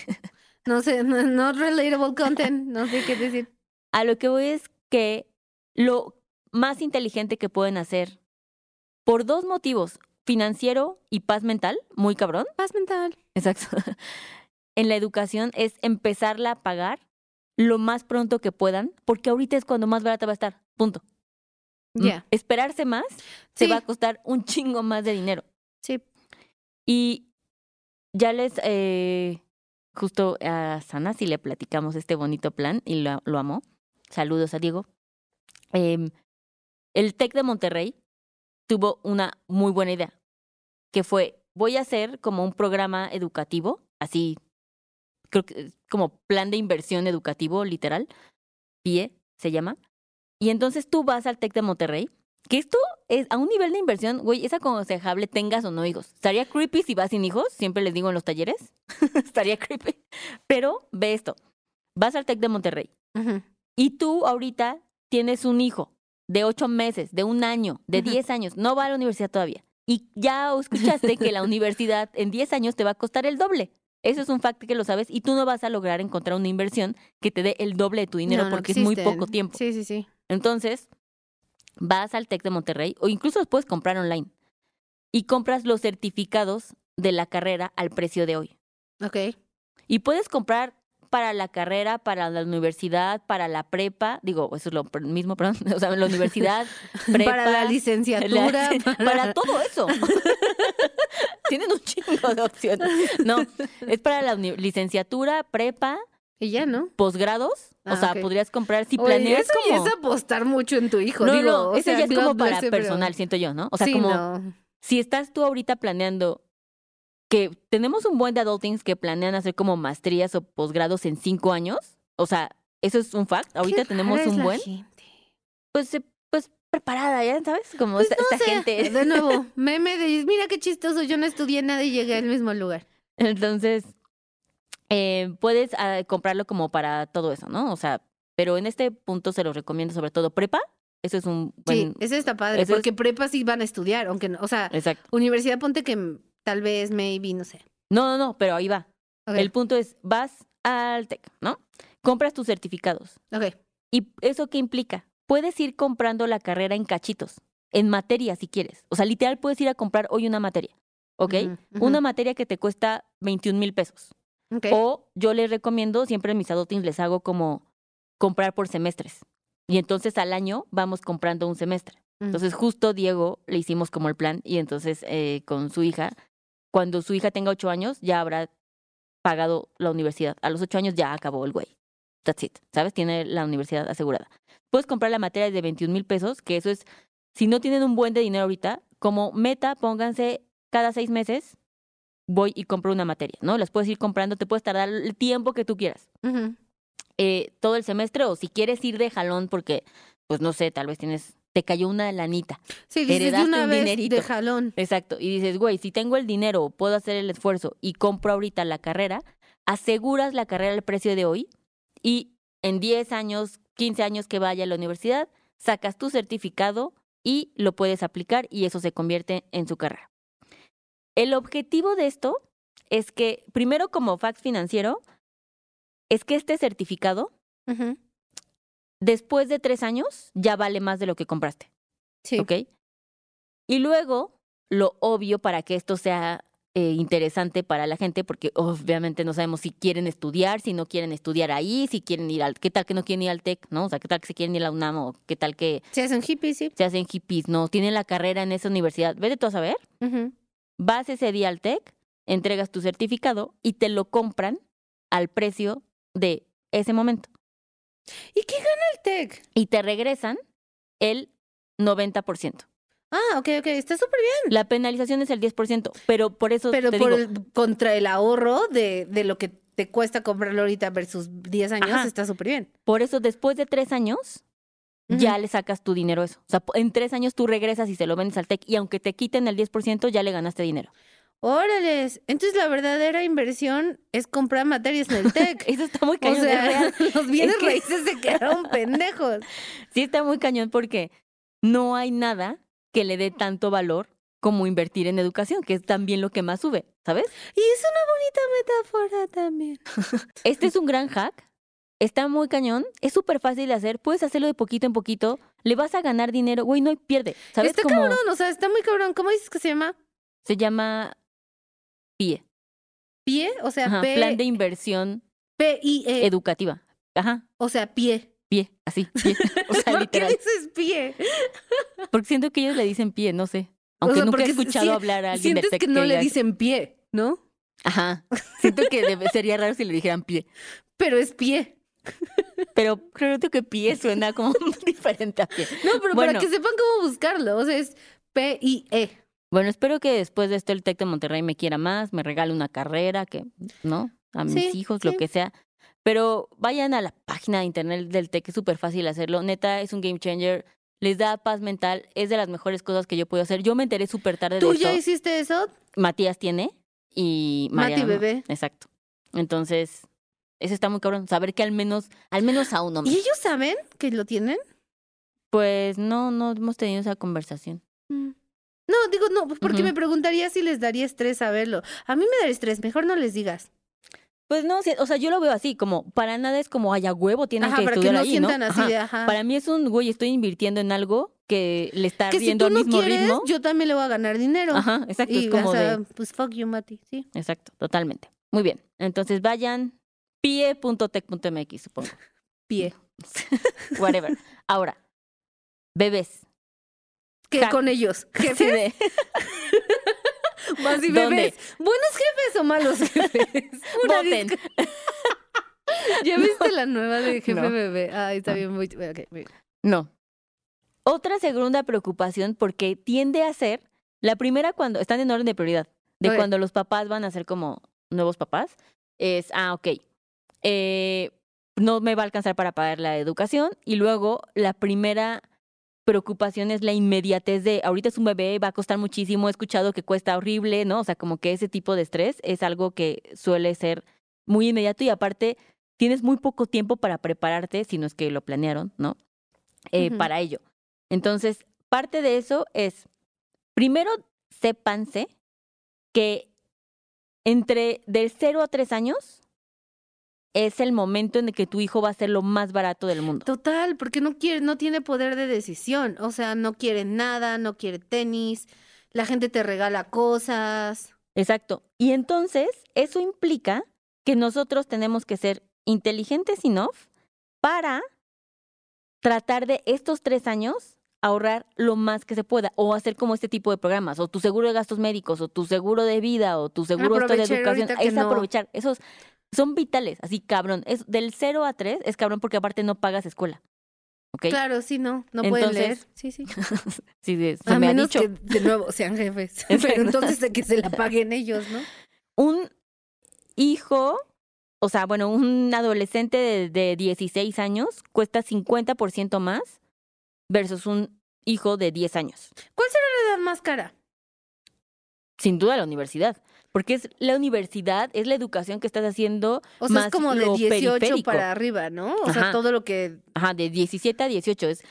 [SPEAKER 1] No sé, no, no relatable content. No sé qué decir.
[SPEAKER 2] A lo que voy es que lo más inteligente que pueden hacer, por dos motivos, financiero y paz mental, muy cabrón,
[SPEAKER 1] Paz mental.
[SPEAKER 2] exacto, [LAUGHS] en la educación es empezarla a pagar lo más pronto que puedan, porque ahorita es cuando más barata va a estar, punto.
[SPEAKER 1] Ya.
[SPEAKER 2] Mm, Esperarse más se
[SPEAKER 1] Sí.
[SPEAKER 2] va a costar un chingo más de dinero.
[SPEAKER 1] Sí.
[SPEAKER 2] Y ya les, eh, justo a Sana, si le platicamos este bonito plan y lo, lo amó. Saludos a Diego. Em, el TEC de Monterrey tuvo una muy buena idea, que fue, voy a hacer como un programa educativo, así, creo que como plan de inversión educativo, literal, PIE se llama. Y entonces tú vas al TEC de Monterrey, que esto es a un nivel de inversión, güey, es aconsejable tengas o no hijos. Estaría creepy si vas sin hijos, siempre les digo en los talleres, [LAUGHS] estaría creepy. Pero ve esto, vas al TEC de Monterrey y tú ahorita tienes un hijo de ocho meses, de un año, de diez años, no va a la universidad todavía. Y ya escuchaste que la [LAUGHS] universidad en diez años te va a costar el doble. Eso es un fact que lo sabes y tú no vas a lograr encontrar una inversión que te dé el doble de tu dinero
[SPEAKER 1] No, no
[SPEAKER 2] porque es muy poco tiempo.
[SPEAKER 1] Sí, sí, sí.
[SPEAKER 2] Entonces, vas al TEC de Monterrey o incluso los puedes comprar online y compras los certificados de la carrera al precio de hoy.
[SPEAKER 1] Ok.
[SPEAKER 2] Y puedes comprar para la carrera, para la universidad, para la prepa, digo, eso es lo mismo, perdón, [LAUGHS] o sea, la universidad, prepa, [LAUGHS]
[SPEAKER 1] para la licenciatura. [LAUGHS]
[SPEAKER 2] la-
[SPEAKER 1] para...
[SPEAKER 2] para todo eso. Tienen un chingo de opciones. No, es para la licenciatura, prepa,
[SPEAKER 1] Y ya, ¿no?
[SPEAKER 2] posgrados.
[SPEAKER 1] Ah,
[SPEAKER 2] o sea,
[SPEAKER 1] ok.
[SPEAKER 2] podrías comprar si planeas
[SPEAKER 1] eso
[SPEAKER 2] como...
[SPEAKER 1] es apostar mucho en tu hijo.
[SPEAKER 2] no,
[SPEAKER 1] digo,
[SPEAKER 2] no,
[SPEAKER 1] o
[SPEAKER 2] eso
[SPEAKER 1] sea,
[SPEAKER 2] ya es como para
[SPEAKER 1] pero-
[SPEAKER 2] personal, siento yo, ¿no? O sea,
[SPEAKER 1] sí,
[SPEAKER 2] como
[SPEAKER 1] no.
[SPEAKER 2] si estás tú ahorita planeando que tenemos un buen de adultings que planean hacer como maestrías o posgrados en cinco años, o sea, eso es un fact. Ahorita
[SPEAKER 1] Qué
[SPEAKER 2] tenemos un buen,
[SPEAKER 1] gente.
[SPEAKER 2] pues, eh, pues preparada, ya sabes, como
[SPEAKER 1] Pues
[SPEAKER 2] esta,
[SPEAKER 1] no
[SPEAKER 2] esta gente. [LAUGHS]
[SPEAKER 1] De nuevo, [LAUGHS] meme de mira qué chistoso, yo no estudié nada y llegué al mismo lugar.
[SPEAKER 2] Entonces, eh, puedes ah, comprarlo como para todo eso, ¿no? O sea, pero en este punto se lo recomiendo sobre todo prepa. Eso es un buen.
[SPEAKER 1] Sí, ese está padre,
[SPEAKER 2] eso es-
[SPEAKER 1] porque prepa sí van a estudiar, aunque no, o sea,
[SPEAKER 2] Exacto.
[SPEAKER 1] universidad ponte que tal vez, maybe, no sé.
[SPEAKER 2] No, no, no, pero ahí va. El punto es, vas al TEC, ¿no? Compras tus certificados.
[SPEAKER 1] ok.
[SPEAKER 2] ¿Y eso qué implica? Puedes ir comprando la carrera en cachitos, en materia si quieres. O sea, literal puedes ir a comprar hoy una materia, ¿ok? Una materia que te cuesta 21 mil pesos. O yo les recomiendo, siempre en mis adultings les hago como comprar por semestres. Y entonces al año vamos comprando un semestre.
[SPEAKER 1] Mm.
[SPEAKER 2] Entonces justo Diego le hicimos como el plan y entonces eh, con su hija, cuando su hija tenga ocho años ya habrá pagado la universidad. A los ocho años ya acabó el güey. That's it, ¿sabes? Tiene la universidad asegurada. Puedes comprar la materia de 21 mil pesos, que eso es, si no tienen un buen de dinero ahorita, como meta, pónganse cada seis meses, voy y compro una materia, ¿no? Las puedes ir comprando, te puedes tardar el tiempo que tú quieras. Eh, todo el semestre o si quieres ir de jalón porque, pues no sé, tal vez tienes te cayó una lanita.
[SPEAKER 1] Sí, dices de una
[SPEAKER 2] un
[SPEAKER 1] vez
[SPEAKER 2] dinerito.
[SPEAKER 1] de jalón.
[SPEAKER 2] Exacto. Y dices, güey, si tengo el dinero, puedo hacer el esfuerzo y compro ahorita la carrera, aseguras la carrera al precio de hoy y en 10 años, 15 años que vaya a la universidad, sacas tu certificado y lo puedes aplicar y eso se convierte en su carrera. El objetivo de esto es que, primero como fax financiero, es que este certificado. Después de tres años, ya vale más de lo que compraste.
[SPEAKER 1] Sí.
[SPEAKER 2] ¿ok? Y luego, lo obvio para que esto sea eh, interesante para la gente, porque obviamente no sabemos si quieren estudiar, si no quieren estudiar ahí, si quieren ir al, qué tal que no quieren ir al TEC, ¿no? O sea, qué tal que se quieren ir a la UNAM o qué tal que
[SPEAKER 1] Se hacen hippies, sí.
[SPEAKER 2] se hacen hippies, no, tienen la carrera en esa universidad. Vete tú a saber, vas ese día al TEC, entregas tu certificado y te lo compran al precio de ese momento.
[SPEAKER 1] ¿Y qué gana el TEC?
[SPEAKER 2] Y te regresan el 90%.
[SPEAKER 1] Ah, ok, ok, está súper bien.
[SPEAKER 2] La penalización es el 10%, pero por eso
[SPEAKER 1] Pero
[SPEAKER 2] te
[SPEAKER 1] por
[SPEAKER 2] digo,
[SPEAKER 1] el- contra el ahorro de, de lo que te cuesta comprarlo ahorita versus 10 años,
[SPEAKER 2] Ajá.
[SPEAKER 1] está súper bien.
[SPEAKER 2] por eso después de tres años ya le sacas tu dinero a eso. O sea, en tres años tú regresas y se lo vendes al TEC y aunque te quiten el 10%, ya le ganaste dinero.
[SPEAKER 1] Órales. Entonces la verdadera inversión es comprar materias en el [LAUGHS] TEC.
[SPEAKER 2] Eso está muy
[SPEAKER 1] o
[SPEAKER 2] cañón, es
[SPEAKER 1] sea, [LAUGHS] los bienes
[SPEAKER 2] Es que-
[SPEAKER 1] raíces se quedaron [LAUGHS] pendejos.
[SPEAKER 2] Sí está muy cañón porque no hay nada que le dé tanto valor como invertir en educación, que es también lo que más sube, ¿sabes?
[SPEAKER 1] Y es una bonita metáfora también.
[SPEAKER 2] Este es un gran hack. Está muy cañón, es súper fácil de hacer, puedes hacerlo de poquito en poquito, le vas a ganar dinero, güey, no hay pierde, ¿sabes?
[SPEAKER 1] Está
[SPEAKER 2] Como
[SPEAKER 1] cabrón, o sea, está muy cabrón. ¿Cómo dices que se llama?
[SPEAKER 2] se llama PIE,
[SPEAKER 1] Pie, o sea,
[SPEAKER 2] ajá,
[SPEAKER 1] P,
[SPEAKER 2] Plan de Inversión
[SPEAKER 1] P I E,
[SPEAKER 2] Educativa. Ajá,
[SPEAKER 1] o sea, pie.
[SPEAKER 2] pie, así, pie. [LAUGHS] O sea,
[SPEAKER 1] ¿Por qué
[SPEAKER 2] literal.
[SPEAKER 1] dices pie?
[SPEAKER 2] Porque siento que ellos le dicen pie, no sé. Aunque
[SPEAKER 1] sea,
[SPEAKER 2] nunca he escuchado hablar a alguien del
[SPEAKER 1] Sientes
[SPEAKER 2] tec
[SPEAKER 1] que no le dicen pie, ¿no?
[SPEAKER 2] Ajá. Siento que debe- sería raro si le dijeran pie.
[SPEAKER 1] Pero es pie.
[SPEAKER 2] Pero creo que pie suena como [LAUGHS] diferente a pie.
[SPEAKER 1] No, pero
[SPEAKER 2] Bueno.
[SPEAKER 1] para que sepan cómo buscarlo. O sea, es P I E.
[SPEAKER 2] Bueno, espero que después de esto el TEC de Monterrey me quiera más, me regale una carrera, que, ¿no? A mis
[SPEAKER 1] Sí,
[SPEAKER 2] hijos,
[SPEAKER 1] sí.
[SPEAKER 2] lo que sea. Pero vayan a la página de internet del TEC, es súper fácil hacerlo. Neta, es un game changer. Les da paz mental. Es de las mejores cosas que yo puedo hacer. Yo me enteré súper tarde
[SPEAKER 1] ¿Tú
[SPEAKER 2] de
[SPEAKER 1] ya
[SPEAKER 2] esto.
[SPEAKER 1] hiciste eso?
[SPEAKER 2] Matías tiene y
[SPEAKER 1] Mati
[SPEAKER 2] no.
[SPEAKER 1] bebé.
[SPEAKER 2] Exacto. Entonces, eso está muy cabrón. Saber que al menos, al menos a uno.
[SPEAKER 1] ¿Y ellos saben que lo tienen?
[SPEAKER 2] Pues no, no hemos tenido esa conversación.
[SPEAKER 1] Mm. No, digo, no, pues porque me preguntaría si les daría estrés saberlo. A mí me daría estrés, mejor no les digas.
[SPEAKER 2] Pues no, o sea, yo lo veo así, como para nada es como, ay, a huevo tienen
[SPEAKER 1] Ajá,
[SPEAKER 2] que
[SPEAKER 1] para que no
[SPEAKER 2] ahí,
[SPEAKER 1] sientan
[SPEAKER 2] ¿no?
[SPEAKER 1] así
[SPEAKER 2] Ajá. Para mí es un, güey, estoy invirtiendo en algo que le está
[SPEAKER 1] que si
[SPEAKER 2] riendo
[SPEAKER 1] tú
[SPEAKER 2] al
[SPEAKER 1] no
[SPEAKER 2] mismo
[SPEAKER 1] quieres,
[SPEAKER 2] ritmo.
[SPEAKER 1] yo también le voy a ganar dinero.
[SPEAKER 2] Ajá, exacto,
[SPEAKER 1] y,
[SPEAKER 2] es como
[SPEAKER 1] o sea,
[SPEAKER 2] de...
[SPEAKER 1] pues fuck you, Mati, sí.
[SPEAKER 2] Exacto, totalmente. Muy bien. Entonces vayan pie.tech.mx, supongo.
[SPEAKER 1] Pie. [LAUGHS]
[SPEAKER 2] Whatever. Ahora, bebés.
[SPEAKER 1] ¿Qué
[SPEAKER 2] Ja-
[SPEAKER 1] con ellos? [LAUGHS]
[SPEAKER 2] Sí,
[SPEAKER 1] ¿Jefes?
[SPEAKER 2] de- [LAUGHS]
[SPEAKER 1] Más y bebés. ¿Buenos jefes o malos [LAUGHS] jefes? Una
[SPEAKER 2] Voten.
[SPEAKER 1] ¿Ya viste la nueva de jefe
[SPEAKER 2] No.
[SPEAKER 1] bebé? Ay, está
[SPEAKER 2] No.
[SPEAKER 1] bien, muy, ok, muy bien.
[SPEAKER 2] No. Otra segunda preocupación, porque tiende a ser la primera cuando están en orden de prioridad, de cuando los papás van a ser como nuevos papás, es, ah, ok, eh, no me va a alcanzar para pagar la educación. Y luego la primera preocupación es la inmediatez de, ahorita es un bebé, va a costar muchísimo, he escuchado que cuesta horrible, ¿no? O sea, como que ese tipo de estrés es algo que suele ser muy inmediato y aparte tienes muy poco tiempo para prepararte, si no es que lo planearon, ¿no? Eh. Para ello. Entonces, parte de eso es, primero, sépanse que entre del 0 a 3 años es el momento en el que tu hijo va a ser lo más barato del mundo.
[SPEAKER 1] Total, porque no quiere, no tiene poder de decisión. O sea, no quiere nada, no quiere tenis, la gente te regala cosas.
[SPEAKER 2] Exacto. Y entonces, eso implica que nosotros tenemos que ser inteligentes enough para tratar de estos tres años ahorrar lo más que se pueda o hacer como este tipo de programas o tu seguro de gastos médicos o tu seguro de vida o tu seguro de educación es
[SPEAKER 1] no.
[SPEAKER 2] aprovechar esos son vitales así cabrón es del 0 a 3 es cabrón porque aparte no pagas escuela.
[SPEAKER 1] Claro, sí, no, no pueden
[SPEAKER 2] Entonces,
[SPEAKER 1] leer. Sí, [LAUGHS] sí.
[SPEAKER 2] Sí, se
[SPEAKER 1] A
[SPEAKER 2] me ha
[SPEAKER 1] menos
[SPEAKER 2] dicho
[SPEAKER 1] que de nuevo sean jefes. [LAUGHS] [LAUGHS] Pero entonces de que se la paguen ellos, ¿no?
[SPEAKER 2] un hijo, o sea, bueno, un adolescente de, de 16 años cuesta 50% más versus un hijo de 10 años.
[SPEAKER 1] ¿Cuál será la edad más cara?
[SPEAKER 2] Sin duda la universidad. Porque es la universidad, es la educación que estás haciendo.
[SPEAKER 1] O sea,
[SPEAKER 2] más
[SPEAKER 1] es como de
[SPEAKER 2] lo
[SPEAKER 1] 18
[SPEAKER 2] periférico.
[SPEAKER 1] para arriba, ¿no? O sea, todo lo que
[SPEAKER 2] Ajá, de 17 a 18 es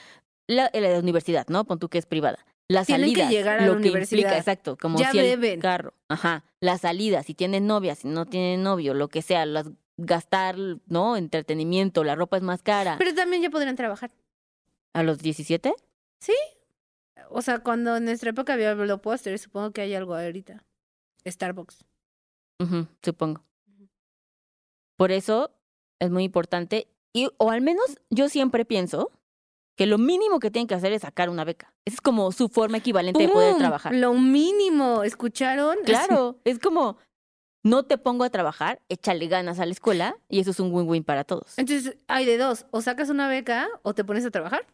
[SPEAKER 2] la, la universidad, ¿no? Pon tú que es privada. Las
[SPEAKER 1] Tienen que llegar a
[SPEAKER 2] lo
[SPEAKER 1] la
[SPEAKER 2] que
[SPEAKER 1] universidad.
[SPEAKER 2] implica, exacto, como
[SPEAKER 1] Ya
[SPEAKER 2] si el carro. Ajá, las salidas, si tienen novia, si no tienen novio, lo que sea, las gastar, ¿no? Entretenimiento, la ropa es más cara.
[SPEAKER 1] Pero también ya podrían trabajar.
[SPEAKER 2] ¿A los 17?
[SPEAKER 1] O sea, cuando en nuestra época había blockbusters, supongo que hay algo ahorita. Starbucks.
[SPEAKER 2] Supongo. Por eso es muy importante, y, o al menos yo siempre pienso que lo mínimo que tienen que hacer es sacar una beca. Esa es como su forma equivalente de poder trabajar.
[SPEAKER 1] Lo mínimo, ¿escucharon?
[SPEAKER 2] Claro, es como, no te pongo a trabajar, échale ganas a la escuela y eso es un win-win para todos.
[SPEAKER 1] Entonces, hay de dos. O sacas una beca o te pones a trabajar.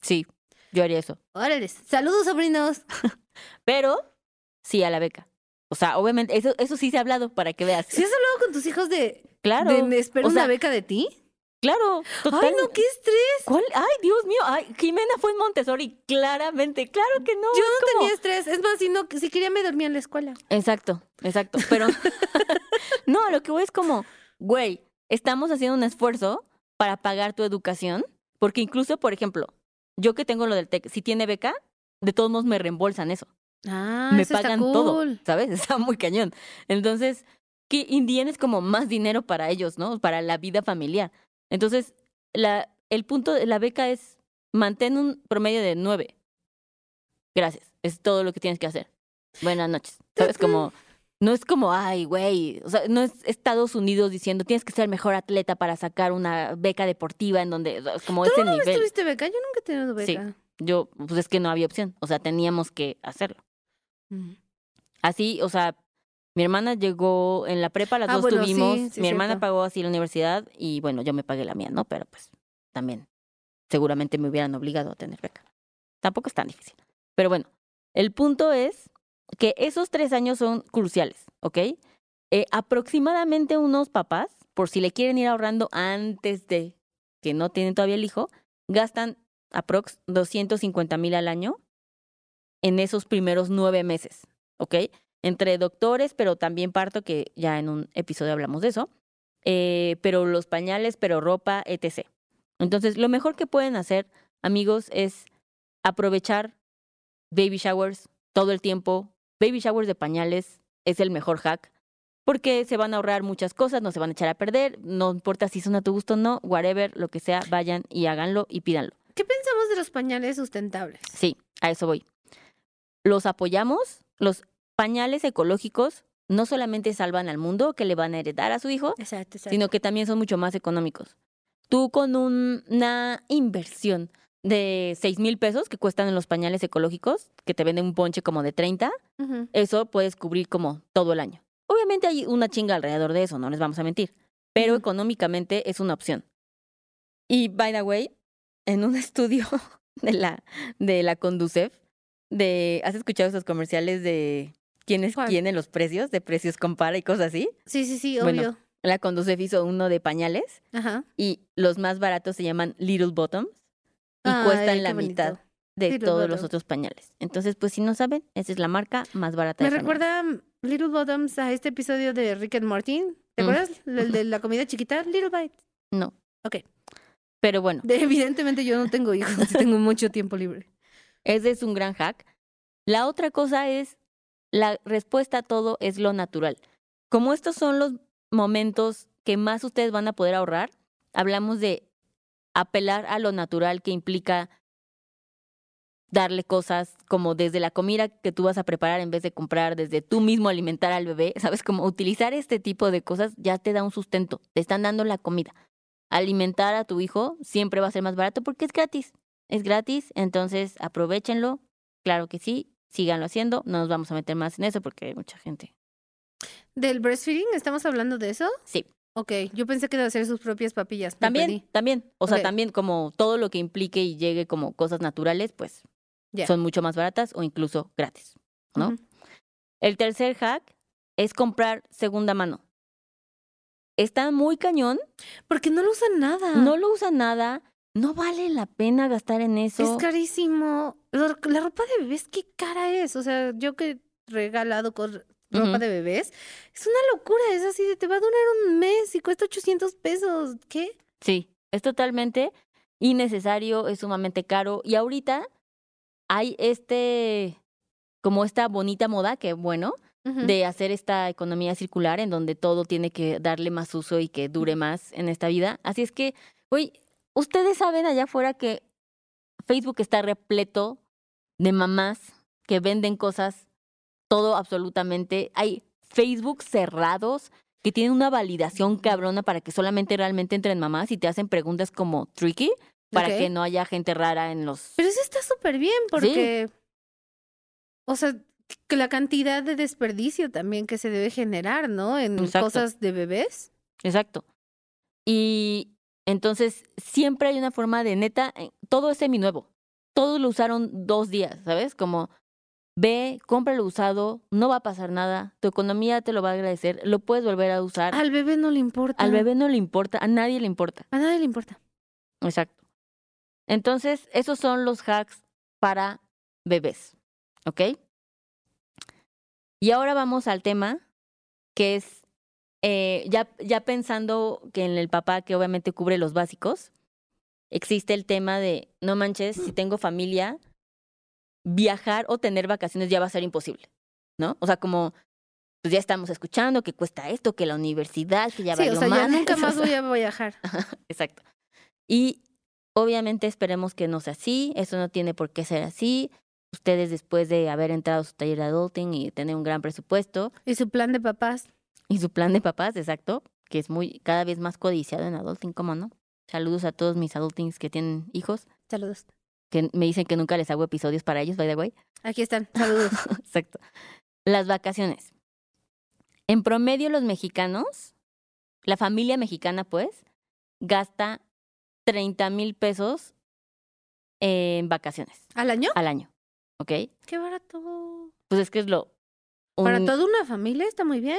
[SPEAKER 2] Sí, yo haría eso.
[SPEAKER 1] Órale. Saludos, sobrinos. [LAUGHS]
[SPEAKER 2] Pero sí a la beca. O sea, obviamente, eso, eso sí se ha hablado para que veas.
[SPEAKER 1] ¿Sí has hablado con tus hijos de,
[SPEAKER 2] claro,
[SPEAKER 1] de espero
[SPEAKER 2] o sea,
[SPEAKER 1] una beca de ti?
[SPEAKER 2] claro, total.
[SPEAKER 1] Ay, no, qué estrés.
[SPEAKER 2] ¿Cuál? Ay, Dios mío, ay, Jimena fue en Montessori, claramente, claro que no.
[SPEAKER 1] Yo
[SPEAKER 2] es
[SPEAKER 1] no
[SPEAKER 2] como-
[SPEAKER 1] tenía estrés. Es más, si, no, si quería me dormía en la escuela.
[SPEAKER 2] Exacto, exacto. Pero [LAUGHS] [LAUGHS] no, lo que voy es como, güey, estamos haciendo un esfuerzo para pagar tu educación, porque incluso, por ejemplo, yo que tengo lo del TEC, si tiene beca, de todos modos me reembolsan eso.
[SPEAKER 1] Ah,
[SPEAKER 2] me
[SPEAKER 1] eso está
[SPEAKER 2] pagan
[SPEAKER 1] cool.
[SPEAKER 2] todo, ¿sabes? [LAUGHS] Está muy cañón. Entonces, que Indien es como más dinero para ellos, ¿no? Para la vida familiar. Entonces, la, el punto de la beca es mantén un promedio de nueve. Gracias. Es todo lo que tienes que hacer. Buenas noches. ¿Sabes? Como, no es como, ay, güey. O sea, no es Estados Unidos diciendo tienes que ser el mejor atleta para sacar una beca deportiva en donde, como ese
[SPEAKER 1] ¿Tú
[SPEAKER 2] nivel.
[SPEAKER 1] tuviste beca? Yo nunca he tenido
[SPEAKER 2] Sí.
[SPEAKER 1] beca.
[SPEAKER 2] Yo, pues es que no había opción. O sea, teníamos que hacerlo. Así, o sea, mi hermana llegó en la prepa, las
[SPEAKER 1] Ah,
[SPEAKER 2] dos
[SPEAKER 1] bueno, sí,
[SPEAKER 2] tuvimos.
[SPEAKER 1] sí,
[SPEAKER 2] mi hermana
[SPEAKER 1] cierto.
[SPEAKER 2] pagó así la universidad y bueno, yo me pagué la mía, ¿no? Pero pues también seguramente me hubieran obligado a tener beca. Tampoco es tan difícil. Pero bueno, el punto es que esos tres años son cruciales, ¿ok? Eh, aproximadamente unos papás, por si le quieren ir ahorrando antes de que no tienen todavía el hijo, gastan aprox 250 mil al año en esos primeros nueve meses, ¿ok? Entre doctores, pero también parto, que ya en un episodio hablamos de eso, eh, pero los pañales, pero ropa, etc. Entonces, lo mejor que pueden hacer, amigos, es aprovechar baby showers todo el tiempo. Baby showers de pañales es el mejor hack porque se van a ahorrar muchas cosas, no se van a echar a perder, no importa si son a tu gusto o no, whatever, lo que sea, vayan y háganlo y pídanlo.
[SPEAKER 1] ¿Qué pensamos de los pañales sustentables?
[SPEAKER 2] Sí, a eso voy. Los apoyamos, los pañales ecológicos no solamente salvan al mundo que le van a heredar a su hijo,
[SPEAKER 1] Exacto, exacto.
[SPEAKER 2] sino que también son mucho más económicos. Tú con un- una inversión de seis mil pesos que cuestan en los pañales ecológicos, que te venden un ponche como de 30,
[SPEAKER 1] Ujú.
[SPEAKER 2] eso puedes cubrir como todo el año. Obviamente hay una chinga alrededor de eso, no les vamos a mentir, pero económicamente es una opción. Y, by the way, en un [LAUGHS] estudio de la, de la Conducef, de, ¿has escuchado esos comerciales de quién es
[SPEAKER 1] ¿Cuál?
[SPEAKER 2] quién en los precios, de precios compara y cosas así?
[SPEAKER 1] Sí, sí, sí,
[SPEAKER 2] Bueno.
[SPEAKER 1] obvio.
[SPEAKER 2] La Conducef hizo uno de pañales
[SPEAKER 1] Ajá.
[SPEAKER 2] y los más baratos se llaman Little Bottoms y
[SPEAKER 1] Ay,
[SPEAKER 2] cuestan la
[SPEAKER 1] bonito.
[SPEAKER 2] mitad de
[SPEAKER 1] Little
[SPEAKER 2] todos los otros pañales. Entonces, pues si no saben, esa es la marca más barata
[SPEAKER 1] Me
[SPEAKER 2] de
[SPEAKER 1] recuerda Little Bottoms a este episodio de Rick and Morty. ¿Te
[SPEAKER 2] Mm.
[SPEAKER 1] acuerdas? [LAUGHS] El de la comida chiquita, Little Bite.
[SPEAKER 2] No.
[SPEAKER 1] Ok.
[SPEAKER 2] Pero bueno,
[SPEAKER 1] De- [LAUGHS] evidentemente yo no tengo hijos, [LAUGHS] tengo mucho tiempo libre.
[SPEAKER 2] Ese es un gran hack. La otra cosa es, la respuesta a todo es lo natural. Como estos son los momentos que más ustedes van a poder ahorrar, hablamos de apelar a lo natural que implica darle cosas como desde la comida que tú vas a preparar en vez de comprar, desde tú mismo alimentar al bebé, [LAUGHS] ¿sabes? Como utilizar este tipo de cosas ya te da un sustento, te están dando la comida. Alimentar a tu hijo siempre va a ser más barato porque es gratis. Es gratis, entonces aprovechenlo. Claro que sí, síganlo haciendo. No nos vamos a meter más en eso porque hay mucha gente.
[SPEAKER 1] ¿Del breastfeeding? ¿Estamos hablando de eso?
[SPEAKER 2] Sí.
[SPEAKER 1] Ok, yo pensé que de hacer sus propias papillas.
[SPEAKER 2] También,
[SPEAKER 1] perdí.
[SPEAKER 2] también. O sea, también como todo lo que implique y llegue como cosas naturales, pues son mucho más baratas o incluso gratis, ¿no? El tercer hack es comprar segunda mano. Está muy cañón,
[SPEAKER 1] Porque no lo usan nada.
[SPEAKER 2] no lo usan nada, no vale la pena gastar en eso.
[SPEAKER 1] Es carísimo. La ropa de bebés, qué cara es. O sea, yo que he regalado con ropa de bebés, es una locura. Es así de te va a durar un mes y cuesta 800 pesos. ¿Qué?
[SPEAKER 2] Sí, es totalmente innecesario, es sumamente caro. Y ahorita hay este, como esta bonita moda, que bueno, de hacer esta economía circular en donde todo tiene que darle más uso y que dure más en esta vida. Así es que, güey, ustedes saben allá afuera que Facebook está repleto de mamás que venden cosas, todo absolutamente. Hay Facebook cerrados que tienen una validación cabrona para que solamente realmente entren mamás y te hacen preguntas como tricky para que no haya gente rara en los...
[SPEAKER 1] Pero eso está súper bien porque, o sea, que la cantidad de desperdicio también que se debe generar, ¿no? En
[SPEAKER 2] Exacto.
[SPEAKER 1] cosas de bebés.
[SPEAKER 2] Exacto. Y entonces siempre hay una forma de neta, eh, todo es seminuevo. Todos lo usaron dos días, ¿sabes? Como ve, cómpralo usado, no va a pasar nada, tu economía te lo va a agradecer, lo puedes volver a usar.
[SPEAKER 1] Al bebé no le importa.
[SPEAKER 2] Al bebé no le importa, a nadie le importa.
[SPEAKER 1] A nadie le importa.
[SPEAKER 2] Exacto. Entonces, esos son los hacks para bebés, ¿ok? Y ahora vamos al tema que es, eh, ya, ya pensando que en el papá que obviamente cubre los básicos, existe el tema de, no manches, si tengo familia, viajar o tener vacaciones ya va a ser imposible, ¿no? O sea, como, pues ya estamos escuchando que cuesta esto, que la universidad, que ya
[SPEAKER 1] sí, o sea, ya
[SPEAKER 2] madres,
[SPEAKER 1] nunca [LAUGHS] más voy a viajar. [LAUGHS]
[SPEAKER 2] Exacto. Y obviamente esperemos que no sea así, eso no tiene por qué ser así. Ustedes después de haber entrado a su taller de adulting y tener un gran presupuesto
[SPEAKER 1] Y su plan de papás.
[SPEAKER 2] Y su plan de papás, exacto, que es muy cada vez más codiciado en adulting, ¿cómo no? Saludos a todos mis adultings que tienen hijos,
[SPEAKER 1] Saludos.
[SPEAKER 2] que me dicen que nunca les hago episodios para ellos, by the way.
[SPEAKER 1] Aquí están. [LAUGHS] Saludos.
[SPEAKER 2] Exacto. Las vacaciones. En promedio los mexicanos, la familia mexicana pues, gasta 30 mil pesos en vacaciones
[SPEAKER 1] ¿Al año?
[SPEAKER 2] al año. ¿Ok?
[SPEAKER 1] Qué barato.
[SPEAKER 2] Pues es que es lo...
[SPEAKER 1] Para toda una familia está muy bien.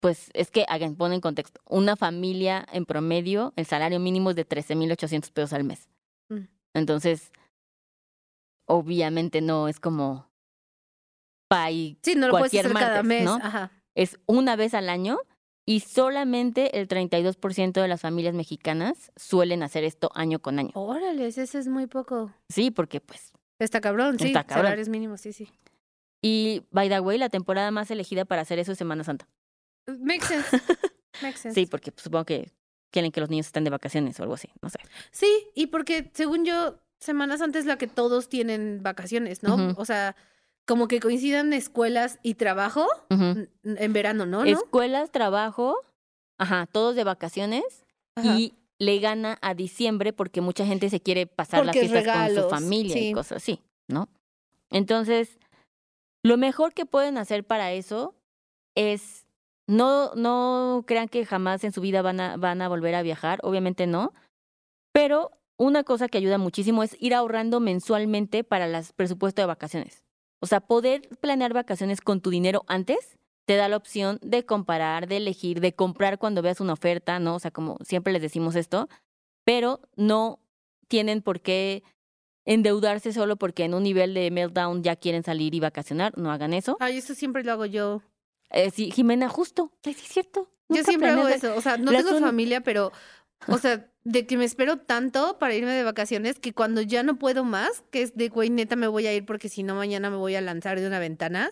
[SPEAKER 2] Pues es que, hagan, ponen en contexto, una familia en promedio, el salario mínimo es de 13 mil 800 pesos al mes.
[SPEAKER 1] Mm.
[SPEAKER 2] Entonces, obviamente no es como... Pay,
[SPEAKER 1] Sí, no lo puedes
[SPEAKER 2] Cualquier
[SPEAKER 1] hacer cada mes.
[SPEAKER 2] ¿no?
[SPEAKER 1] Ajá.
[SPEAKER 2] es una vez al año y solamente el 32% de las familias mexicanas suelen hacer esto año con año.
[SPEAKER 1] Órale, ese es muy poco.
[SPEAKER 2] Sí, porque pues...
[SPEAKER 1] Está cabrón, sí.
[SPEAKER 2] Está cabrón.
[SPEAKER 1] Salarios mínimos, sí, sí.
[SPEAKER 2] Y, by the way, la temporada más elegida para hacer eso es Semana Santa.
[SPEAKER 1] Makes sense. [LAUGHS] Makes sense.
[SPEAKER 2] Sí, porque pues, supongo que quieren que los niños estén de vacaciones o algo así, no sé.
[SPEAKER 1] Sí, y porque según yo, Semanas antes la que todos tienen vacaciones, ¿no? O sea, como que coincidan escuelas y trabajo en verano, ¿no?
[SPEAKER 2] Escuelas, trabajo, ajá, todos de vacaciones
[SPEAKER 1] Ajá.
[SPEAKER 2] y le gana a diciembre porque mucha gente se quiere pasar
[SPEAKER 1] Porque
[SPEAKER 2] las fiestas con su familia
[SPEAKER 1] sí.
[SPEAKER 2] y cosas así, ¿no? Entonces, lo mejor que pueden hacer para eso es no, no crean que jamás en su vida van a, van a volver a viajar, obviamente no, pero una cosa que ayuda muchísimo es ir ahorrando mensualmente para el presupuesto de vacaciones. O sea, poder planear vacaciones con tu dinero antes te da la opción de comparar, de elegir, de comprar cuando veas una oferta, ¿no? O sea, como siempre les decimos esto, pero no tienen por qué endeudarse solo porque en un nivel de meltdown ya quieren salir y vacacionar, no hagan eso.
[SPEAKER 1] Ay, eso siempre lo hago yo.
[SPEAKER 2] Eh, sí, Jimena, justo, sí es cierto.
[SPEAKER 1] Yo siempre hago eso. O sea, no tengo
[SPEAKER 2] un-
[SPEAKER 1] familia, pero, o sea, de que me espero tanto para irme de vacaciones que cuando ya no puedo más, que es de, güey, neta me voy a ir porque si no mañana me voy a lanzar de una ventana,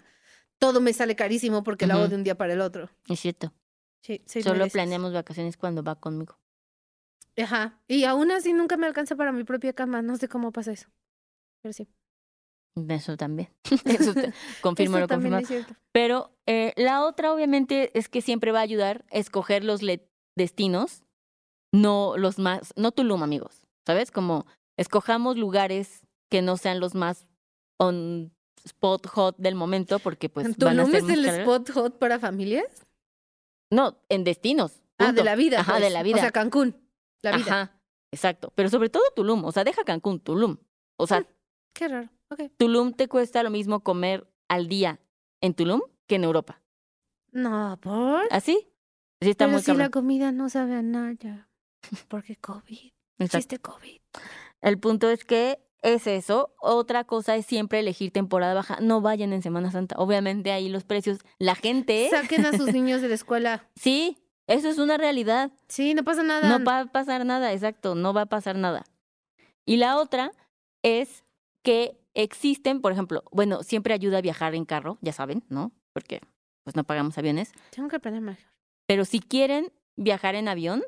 [SPEAKER 1] todo me sale carísimo porque lo hago de un día para el otro.
[SPEAKER 2] Es cierto.
[SPEAKER 1] Sí, soy
[SPEAKER 2] Solo planeamos vacaciones cuando va conmigo.
[SPEAKER 1] Ajá. Y aún así nunca me alcanza para mi propia cama. No sé cómo pasa eso. Pero sí.
[SPEAKER 2] Eso también. [LAUGHS] Eso te- confirmo
[SPEAKER 1] Eso también
[SPEAKER 2] confirmo.
[SPEAKER 1] es.
[SPEAKER 2] Pero eh, la otra, obviamente, es que siempre va a ayudar a escoger los destinos, no los más, no Tulum, amigos. ¿Sabes? Como escojamos lugares que no sean los más on spot hot del momento, porque pues van a
[SPEAKER 1] ¿Tulum
[SPEAKER 2] ser
[SPEAKER 1] es el spot hot para familias?
[SPEAKER 2] No, en destinos.
[SPEAKER 1] Ah, de la vida.
[SPEAKER 2] Ajá, de
[SPEAKER 1] pues.
[SPEAKER 2] la vida.
[SPEAKER 1] O sea, Cancún. La vida.
[SPEAKER 2] Ajá, exacto. Pero sobre todo Tulum. O sea, deja Cancún, Tulum. O sea,
[SPEAKER 1] Qué raro.
[SPEAKER 2] Tulum te cuesta lo mismo comer al día en Tulum que en Europa.
[SPEAKER 1] No, ¿por?
[SPEAKER 2] ¿Así? Sí está
[SPEAKER 1] Pero
[SPEAKER 2] muy
[SPEAKER 1] si
[SPEAKER 2] cabrón.
[SPEAKER 1] la comida no sabe a nada. Porque COVID.
[SPEAKER 2] Exacto.
[SPEAKER 1] Chiste COVID.
[SPEAKER 2] El punto es que es eso. Otra cosa es siempre elegir temporada baja. No vayan en Semana Santa. Obviamente ahí los precios, la gente,
[SPEAKER 1] Saquen a sus [LAUGHS] niños de la escuela.
[SPEAKER 2] sí, eso es una realidad.
[SPEAKER 1] Sí, no pasa nada.
[SPEAKER 2] No va a pasar nada, exacto, no va a pasar nada. Y la otra es que existen, por ejemplo, bueno, siempre ayuda a viajar en carro, ya saben, ¿no? Porque pues no pagamos aviones.
[SPEAKER 1] Tengo que aprender mejor.
[SPEAKER 2] Pero si quieren viajar en avión,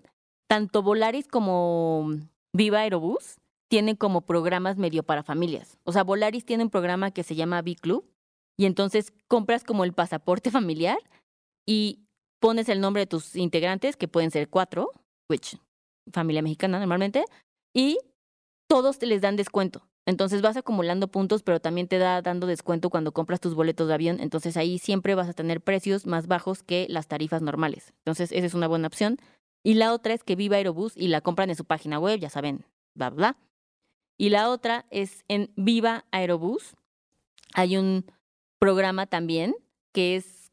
[SPEAKER 2] tanto Volaris como Viva Aerobús tienen como programas medio para familias. O sea, Volaris tiene un programa que se llama B-Club y entonces compras como el pasaporte [LAUGHS] familiar y pones el nombre de tus integrantes, que pueden ser cuatro, which familia mexicana normalmente, y todos les dan descuento. Entonces vas acumulando puntos, pero también te da dando descuento cuando compras tus boletos de avión. Entonces ahí siempre vas a tener precios más bajos que las tarifas normales. Entonces esa es una buena opción. Y la otra es que Viva Aerobús y la compran en su página web, ya saben, bla, bla. Y la otra es en Viva Aerobús. Hay un programa también que es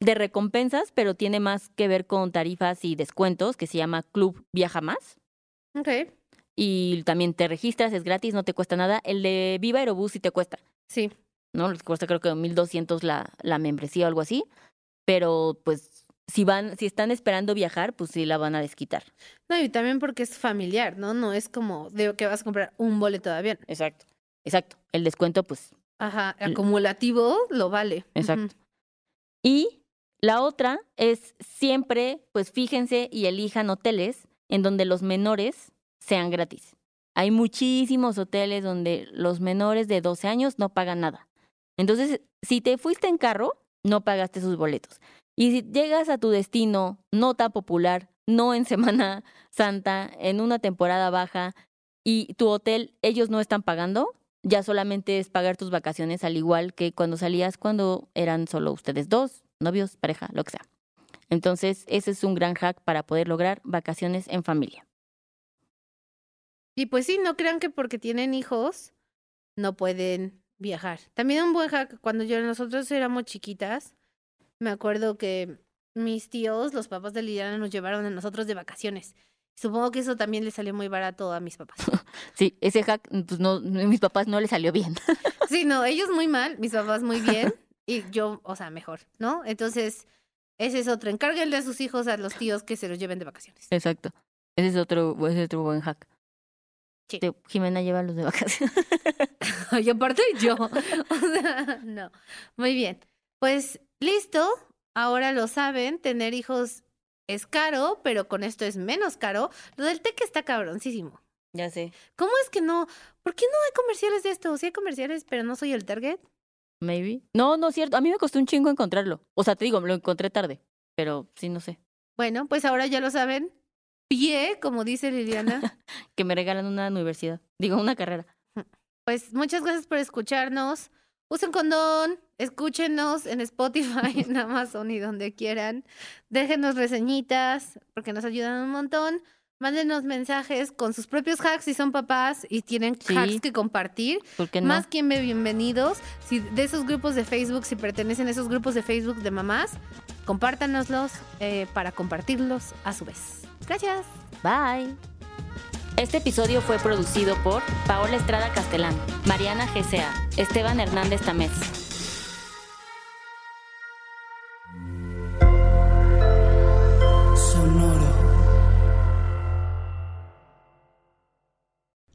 [SPEAKER 2] de recompensas, pero tiene más que ver con tarifas y descuentos, que se llama Club Viaja Más
[SPEAKER 1] Ok.
[SPEAKER 2] Y también te registras, es gratis, no te cuesta nada. El de Viva Aerobús sí te cuesta,
[SPEAKER 1] Sí.
[SPEAKER 2] ¿no? Les cuesta creo que 1200 la, la membresía o algo así, pero pues si van, si están esperando viajar, pues sí la van a desquitar.
[SPEAKER 1] No, y también porque es familiar, ¿no? No es como de que vas a comprar un boleto de avión.
[SPEAKER 2] Exacto. Exacto. El descuento, pues,
[SPEAKER 1] Ajá,
[SPEAKER 2] L-
[SPEAKER 1] acumulativo lo vale.
[SPEAKER 2] exacto. Y la otra es siempre, pues fíjense y elijan hoteles en donde los menores sean gratis. Hay muchísimos hoteles donde los menores de 12 años no pagan nada. Entonces, si te fuiste en carro, no pagaste sus boletos. Y si llegas a tu destino no tan popular, no en [LAUGHS] Semana Santa, en una temporada baja, y tu hotel ellos no están pagando, ya solamente es pagar tus vacaciones al igual que cuando salías cuando eran solo ustedes dos, novios, pareja, lo que sea. Entonces, ese es un gran hack para poder lograr vacaciones en familia.
[SPEAKER 1] Y pues sí, no crean que porque tienen hijos no pueden viajar. También un buen hack, cuando yo nosotros éramos chiquitas, me acuerdo que mis tíos, los papás de Liliana, nos llevaron a nosotros de vacaciones. Supongo que eso también le salió muy barato a mis papás. [LAUGHS]
[SPEAKER 2] Sí, ese hack, pues no, mis papás no les salió bien. [LAUGHS]
[SPEAKER 1] Sí, no, ellos muy mal, mis papás muy bien [LAUGHS] y yo, o sea, mejor, ¿no? Entonces, ese es otro. Encárguenle a sus hijos, a los tíos que se los lleven de vacaciones.
[SPEAKER 2] Exacto. Ese es otro, ese es otro buen hack.
[SPEAKER 1] Sí.
[SPEAKER 2] Te- Jimena lleva los de vacaciones. [LAUGHS]
[SPEAKER 1] y aparte yo. [LAUGHS] O sea, no. Muy bien. Pues listo. Ahora lo saben, tener hijos es caro, pero con esto es menos caro. Lo del TEC está cabroncísimo.
[SPEAKER 2] ya sé.
[SPEAKER 1] ¿Cómo es que no? ¿Por qué no hay comerciales de esto? Sí hay comerciales, pero no soy el target.
[SPEAKER 2] Maybe. No, no es cierto. A mí me costó un chingo encontrarlo. O sea, te digo, lo encontré tarde. Pero sí, no sé.
[SPEAKER 1] Bueno, pues ahora ya lo saben. Pie, como dice Liliana. [LAUGHS]
[SPEAKER 2] Que me regalan una universidad. Digo, una carrera.
[SPEAKER 1] Pues muchas gracias por escucharnos. Usen condón, escúchenos en Spotify, [LAUGHS] en Amazon y donde quieran. Déjenos reseñitas porque nos ayudan un montón. Mándenos mensajes con sus propios hacks si son papás y tienen
[SPEAKER 2] Sí.
[SPEAKER 1] hacks que compartir.
[SPEAKER 2] ¿Por qué no?
[SPEAKER 1] Más quien ve bienvenidos. Si de esos grupos de Facebook, si pertenecen a esos grupos de Facebook de mamás, compártanoslos eh, para compartirlos a su vez. Gracias.
[SPEAKER 2] Bye. Este episodio fue producido por Paola Estrada Castelán, Mariana GCA, Esteban Hernández Tamés.